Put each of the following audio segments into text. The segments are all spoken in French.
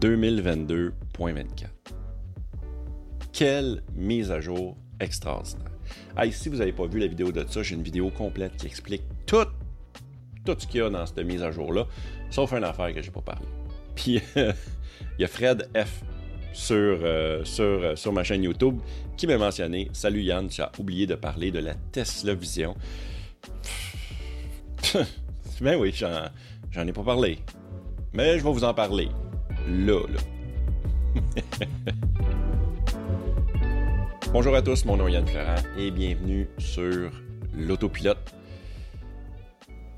2022.24. Quelle mise à jour extraordinaire. Hey, si vous n'avez pas vu la vidéo de ça, j'ai une vidéo complète qui explique tout, tout ce qu'il y a dans cette mise à jour-là, sauf une affaire que j'ai pas parlé. Puis, il y a Fred F sur, euh, sur, euh, sur ma chaîne YouTube qui m'a mentionné Salut Yann, tu as oublié de parler de la Tesla Vision. ben oui, j'en ai pas parlé. Mais je vais vous en parler. Là. Bonjour à tous, mon nom est Yann Florent et bienvenue sur l'autopilote.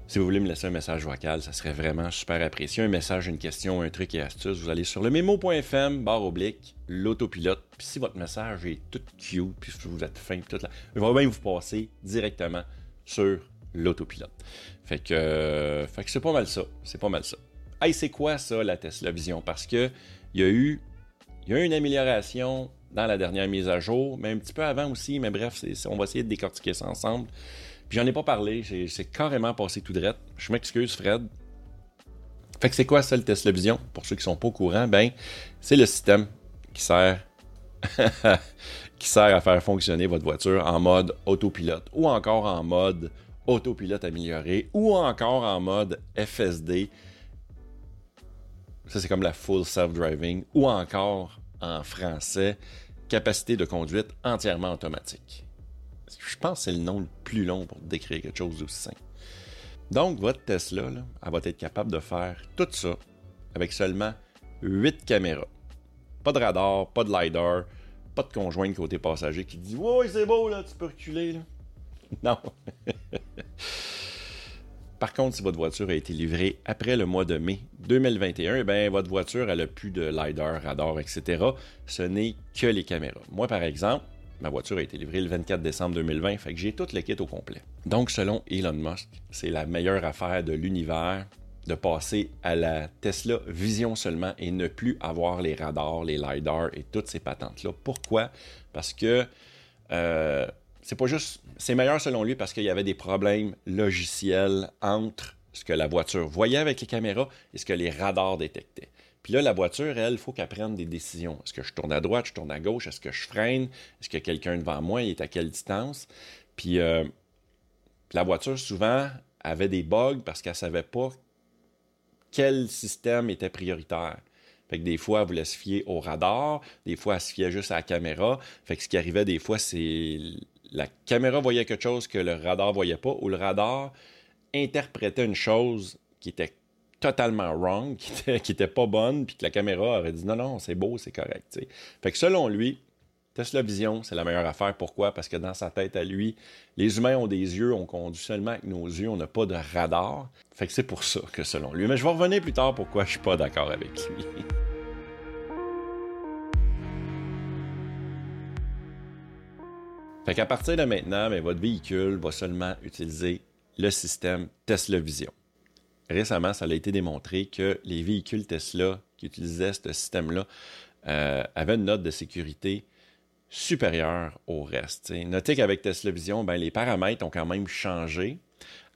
Si vous voulez me laisser un message vocal, ça serait vraiment super apprécié. Un message, une question, un truc et astuce, vous allez sur le memo.fm, barre oblique, l'autopilote. Puis si votre message est tout cute, puis vous êtes fin, tout là, je vais bien vous passer directement sur l'autopilote. Fait que, fait que c'est pas mal ça. C'est pas mal ça. Hey, c'est quoi ça, la Tesla Vision? Parce que il y a eu, il y a une amélioration dans la dernière mise à jour, mais un petit peu avant aussi. Mais bref, on va essayer de décortiquer ça ensemble. Puis j'en ai pas parlé, c'est carrément passé tout droit. Je m'excuse, Fred. Fait que c'est quoi ça le Tesla Vision? Pour ceux qui sont pas au courant, ben, c'est le système qui sert qui sert à faire fonctionner votre voiture en mode autopilote ou encore en mode autopilote amélioré ou encore en mode FSD. Ça, c'est comme la full self-driving ou encore en français, capacité de conduite entièrement automatique. Je pense que c'est le nom le plus long pour décrire quelque chose d'aussi simple. Donc, votre Tesla, elle va être capable de faire tout ça avec seulement 8 caméras. Pas de radar, pas de LiDAR, pas de conjoint côté passager qui dit Ouais, c'est beau, là, tu peux reculer. Non. Par contre, si votre voiture a été livrée après le mois de mai 2021, eh bien, votre voiture elle a plus de LiDAR, radar, etc. Ce n'est que les caméras. Moi, par exemple, ma voiture a été livrée le 24 décembre 2020, fait que j'ai tout le kit au complet. Donc, selon Elon Musk, c'est la meilleure affaire de l'univers de passer à la Tesla Vision seulement et ne plus avoir les radars, les LiDAR et toutes ces patentes-là. Pourquoi? Parce que euh, c'est pas juste. C'est meilleur selon lui parce qu'il y avait des problèmes logiciels entre ce que la voiture voyait avec les caméras et ce que les radars détectaient. Puis là, la voiture, elle, il faut qu'elle prenne des décisions. Est-ce que je tourne à droite, je tourne à gauche, est-ce que je freine, est-ce que quelqu'un devant moi est à quelle distance? Puis euh, la voiture, souvent, avait des bugs parce qu'elle ne savait pas quel système était prioritaire. Fait que des fois, elle voulait se fier au radar, des fois, elle se fiait juste à la caméra. Fait que ce qui arrivait des fois, c'est la caméra voyait quelque chose que le radar voyait pas, ou le radar interprétait une chose qui était totalement wrong, qui était, pas bonne, puis que la caméra aurait dit non, non, c'est beau, c'est correct. Fait que selon lui, Tesla Vision, c'est la meilleure affaire. Pourquoi? Parce que dans sa tête à lui, les humains ont des yeux, on conduit seulement avec nos yeux, on n'a pas de radar. Fait que c'est pour ça que selon lui. Mais je vais revenir plus tard pourquoi je suis pas d'accord avec lui. Fait qu'à partir de maintenant, ben, votre véhicule va seulement utiliser le système Tesla Vision. Récemment, ça a été démontré que les véhicules Tesla qui utilisaient ce système-là euh, avaient une note de sécurité supérieure au reste. Notez qu'avec Tesla Vision, ben, les paramètres ont quand même changé.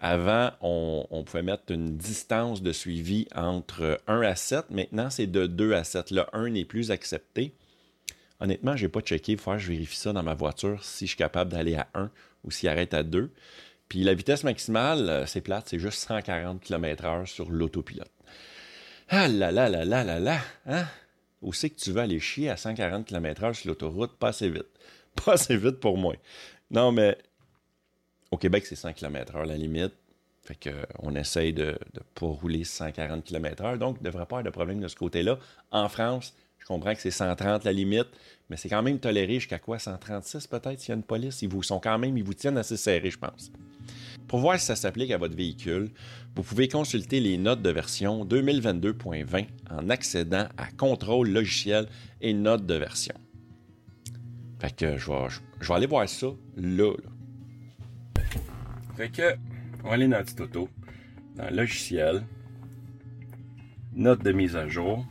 Avant, on, on, pouvait mettre une distance de suivi entre 1 à 7. Maintenant, c'est de 2 à 7. Le 1 n'est plus accepté. Honnêtement, je n'ai pas checké. Il faut que je vérifie ça dans ma voiture si je suis capable d'aller à 1 ou s'il arrête à 2. Puis la vitesse maximale, euh, c'est plate, c'est juste 140 km/h sur l'autopilote. Ah là là là là là là, hein? Où c'est que tu veux aller chier à 140 km/h sur l'autoroute? Pas assez vite. Pas assez vite pour moi. Non, mais au Québec, c'est 100 km/h la limite. Fait qu'on essaye de ne pas rouler 140 km/h. Donc, il ne devrait pas avoir de problème de ce côté-là. En France, comprends que c'est 130 la limite, mais c'est quand même toléré jusqu'à quoi? 136 peut-être s'il y a une police? Ils vous sont quand même, ils vous tiennent assez serré, je pense. Pour voir si ça s'applique à votre véhicule, vous pouvez consulter les notes de version 2022.20 en accédant à Contrôle logiciel et notes de version. Fait que je vais, je vais aller voir ça là, Fait que, on va aller dans petit auto, dans logiciel, notes de mise à jour.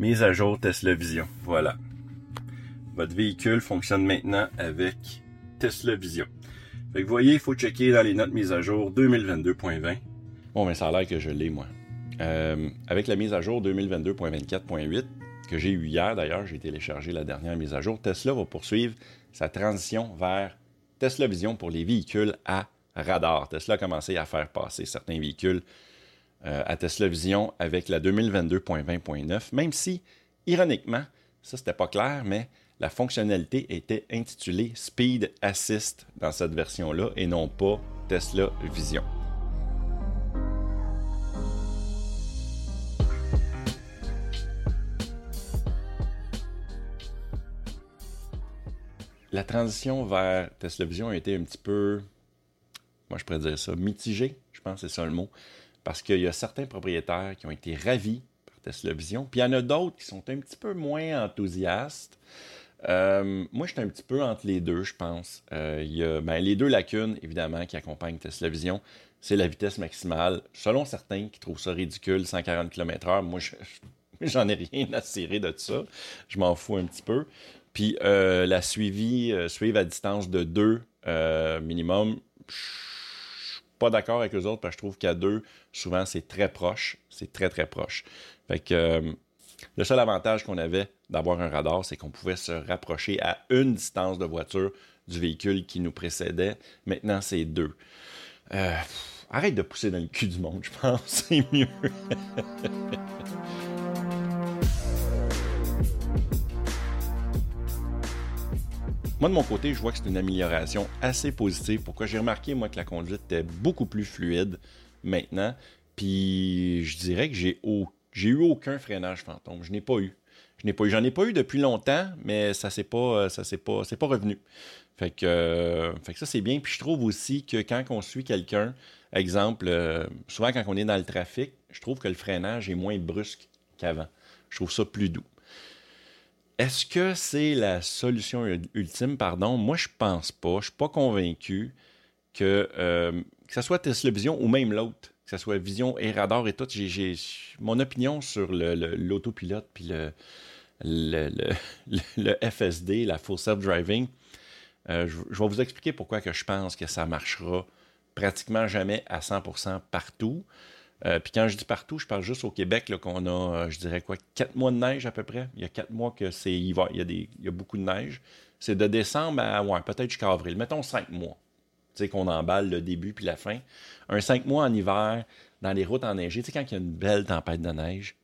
Mise à jour Tesla Vision. Voilà. Votre véhicule fonctionne maintenant avec Tesla Vision. Fait que vous voyez, il faut checker dans les notes mise à jour 2022.20. Bon, mais ça a l'air que je l'ai, moi. Euh, avec la mise à jour 2022.24.8, que j'ai eu hier d'ailleurs, j'ai téléchargé la dernière mise à jour, Tesla va poursuivre sa transition vers Tesla Vision pour les véhicules à radar. Tesla a commencé à faire passer certains véhicules euh, à Tesla Vision avec la 2022.20.9, même si, ironiquement, ça c'était pas clair, mais la fonctionnalité était intitulée Speed Assist dans cette version-là et non pas Tesla Vision. La transition vers Tesla Vision a été un petit peu, moi je pourrais dire ça, mitigée, je pense que c'est ça le mot, parce qu'il y a certains propriétaires qui ont été ravis par Tesla Vision, puis il y en a d'autres qui sont un petit peu moins enthousiastes. Euh, moi, je suis un petit peu entre les deux, je pense. Euh, y a ben, les deux lacunes, évidemment, qui accompagnent Tesla Vision. C'est la vitesse maximale. Selon certains qui trouvent ça ridicule, 140 km/h, moi, j'en ai rien à cirer de ça. Je m'en fous un petit peu. Puis euh, la suivi, suivre à distance de 2 minimum, je pas d'accord avec les autres parce que je trouve qu'à 2, souvent, c'est très proche. C'est très, très proche. Fait que le seul avantage qu'on avait d'avoir un radar, c'est qu'on pouvait se rapprocher à une distance de voiture du véhicule qui nous précédait. Maintenant, c'est deux. Euh, arrête de pousser dans le cul du monde, je pense, c'est mieux. Moi, de mon côté, je vois que c'est une amélioration assez positive. Pourquoi? J'ai remarqué, moi, que la conduite était beaucoup plus fluide maintenant. Puis, je dirais que j'ai eu aucun freinage fantôme. Je n'ai pas eu. Je n'ai pas eu. J'en ai pas eu depuis longtemps, mais ça s'est pas, s'est pas, pas revenu. Euh, fait que ça c'est bien. Puis je trouve aussi que quand on suit quelqu'un, exemple, euh, souvent quand on est dans le trafic, je trouve que le freinage est moins brusque qu'avant. Je trouve ça plus doux. Est-ce que c'est la solution ultime, pardon? Moi, je pense pas. Je suis pas convaincu que, euh, ce soit Tesla Vision ou même l'autre que ce soit vision et radar et tout. J'ai, mon opinion sur l'autopilote puis le, le, FSD, la Full Self-Driving. Euh, je, vais vous expliquer pourquoi je pense que ça marchera pratiquement jamais à 100% partout. Euh, puis quand je dis partout, je parle juste au Québec, qu'on a, euh, je dirais quoi, quatre mois de neige à peu près. Il y a quatre mois que c'est il y a, beaucoup de neige. C'est de décembre à, ouais, peut-être jusqu'à avril. Mettons cinq mois qu'on emballe le début puis la fin. Un cinq mois en hiver, dans les routes enneigées, tu sais, quand il y a une belle tempête de neige,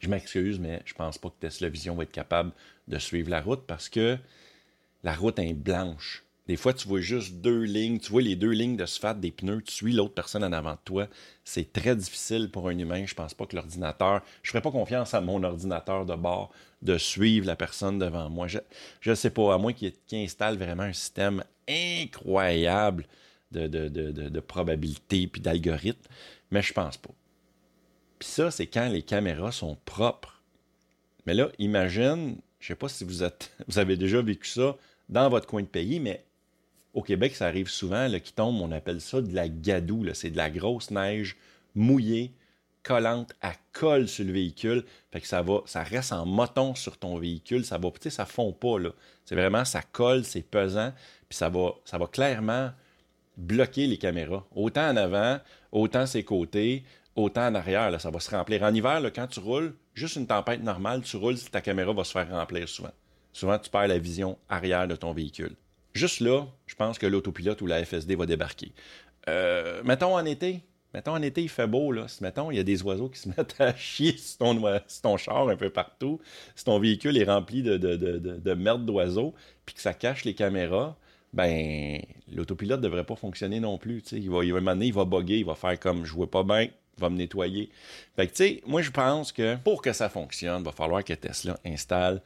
je m'excuse, mais je pense pas que Tesla Vision va être capable de suivre la route parce que la route est blanche. Des fois, tu vois juste deux lignes, tu vois les deux lignes de sphalte des pneus, tu suis l'autre personne en avant de toi. C'est très difficile pour un humain. Je pense pas que l'ordinateur, je ferais pas confiance à mon ordinateur de bord de suivre la personne devant moi. Je ne sais pas, à moins qu'il installe vraiment un système incroyable de, de, probabilités puis d'algorithmes, mais je pense pas. Puis ça, c'est quand les caméras sont propres. Mais là, imagine, je sais pas si vous, êtes, vous avez déjà vécu ça dans votre coin de pays, mais au Québec, ça arrive souvent, qui tombe, on appelle ça de la gadoue. C'est de la grosse neige mouillée, collante, à colle sur le véhicule. Fait que ça va, ça reste en moton sur ton véhicule. Ça va, tu ça fond pas. C'est vraiment, ça colle, c'est pesant. Puis ça va, ça va clairement bloquer les caméras. Autant en avant, autant ses côtés, autant en arrière. Là, ça va se remplir. En hiver, quand tu roules, juste une tempête normale, tu roules, ta caméra va se faire remplir souvent. Souvent, tu perds la vision arrière de ton véhicule. Juste là, je pense que l'autopilote ou la FSD va débarquer. Euh, mettons en été, mettons en été, il fait beau, là. mettons, il y a des oiseaux qui se mettent à chier sur ton, char un peu partout, si ton véhicule est rempli de, de, merde d'oiseaux, puis que ça cache les caméras, ben, l'autopilote ne devrait pas fonctionner non plus. Il va, il va il va bugger, il va faire comme je vois pas bien, il va me nettoyer. Fait que, tu sais, moi, je pense que pour que ça fonctionne, il va falloir que Tesla installe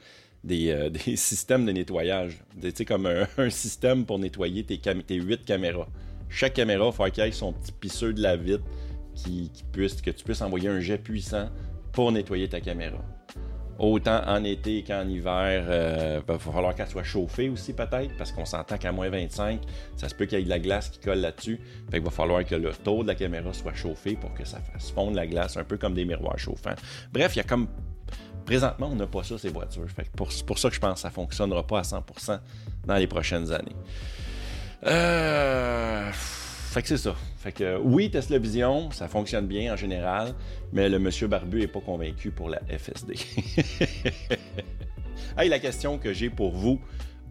des, euh, systèmes de nettoyage. Tu sais, comme un, système pour nettoyer tes, tes 8 caméras. Chaque caméra, il faut qu'il ait son petit pisseux de la vitre qui, puisse, que tu puisses envoyer un jet puissant pour nettoyer ta caméra. Autant en été qu'en hiver, il euh, va falloir qu'elle soit chauffée aussi peut-être, parce qu'on s'entend qu'à moins 25, ça se peut qu'il y ait de la glace qui colle là-dessus. Fait qu'il va falloir que le taux de la caméra soit chauffé pour que ça fasse fondre la glace, un peu comme des miroirs chauffants. Bref, il y a comme... Présentement, on n'a pas ça, ces voitures. Fait pour, pour ça que je pense que ça ne fonctionnera pas à 100% dans les prochaines années. Euh... fait que c'est ça. Fait que oui, Tesla Vision, ça fonctionne bien en général, mais le monsieur Barbu n'est pas convaincu pour la FSD. hey, la question que j'ai pour vous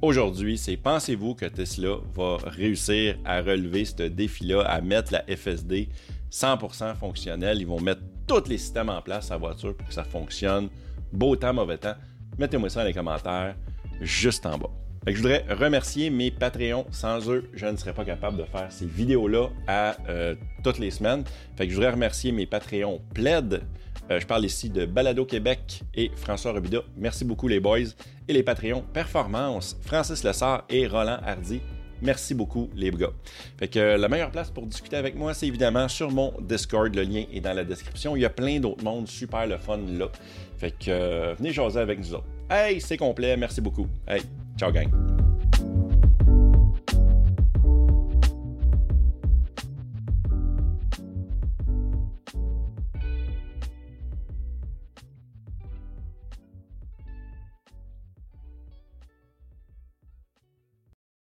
aujourd'hui, c'est pensez-vous que Tesla va réussir à relever ce défi-là, à mettre la FSD 100% fonctionnelle? Ils vont mettre tous les systèmes en place à voiture pour que ça fonctionne. Beau temps, mauvais temps. Mettez-moi ça dans les commentaires juste en bas je voudrais remercier mes Patreons. Sans eux, je ne serais pas capable de faire ces vidéos-là à euh, toutes les semaines. Fait que je voudrais remercier mes Patreons Plaid. Euh, je parle ici de Balado Québec et François Robida. Merci beaucoup les boys. Et les Patreons Performance, Francis Lessard et Roland Hardy. Merci beaucoup, les gars. Fait que euh, la meilleure place pour discuter avec moi, c'est évidemment sur mon Discord. Le lien est dans la description. Il y a plein d'autres mondes super le fun là. Que venez jaser avec nous autres. Hey, c'est complet. Merci beaucoup. Hey, ciao gang.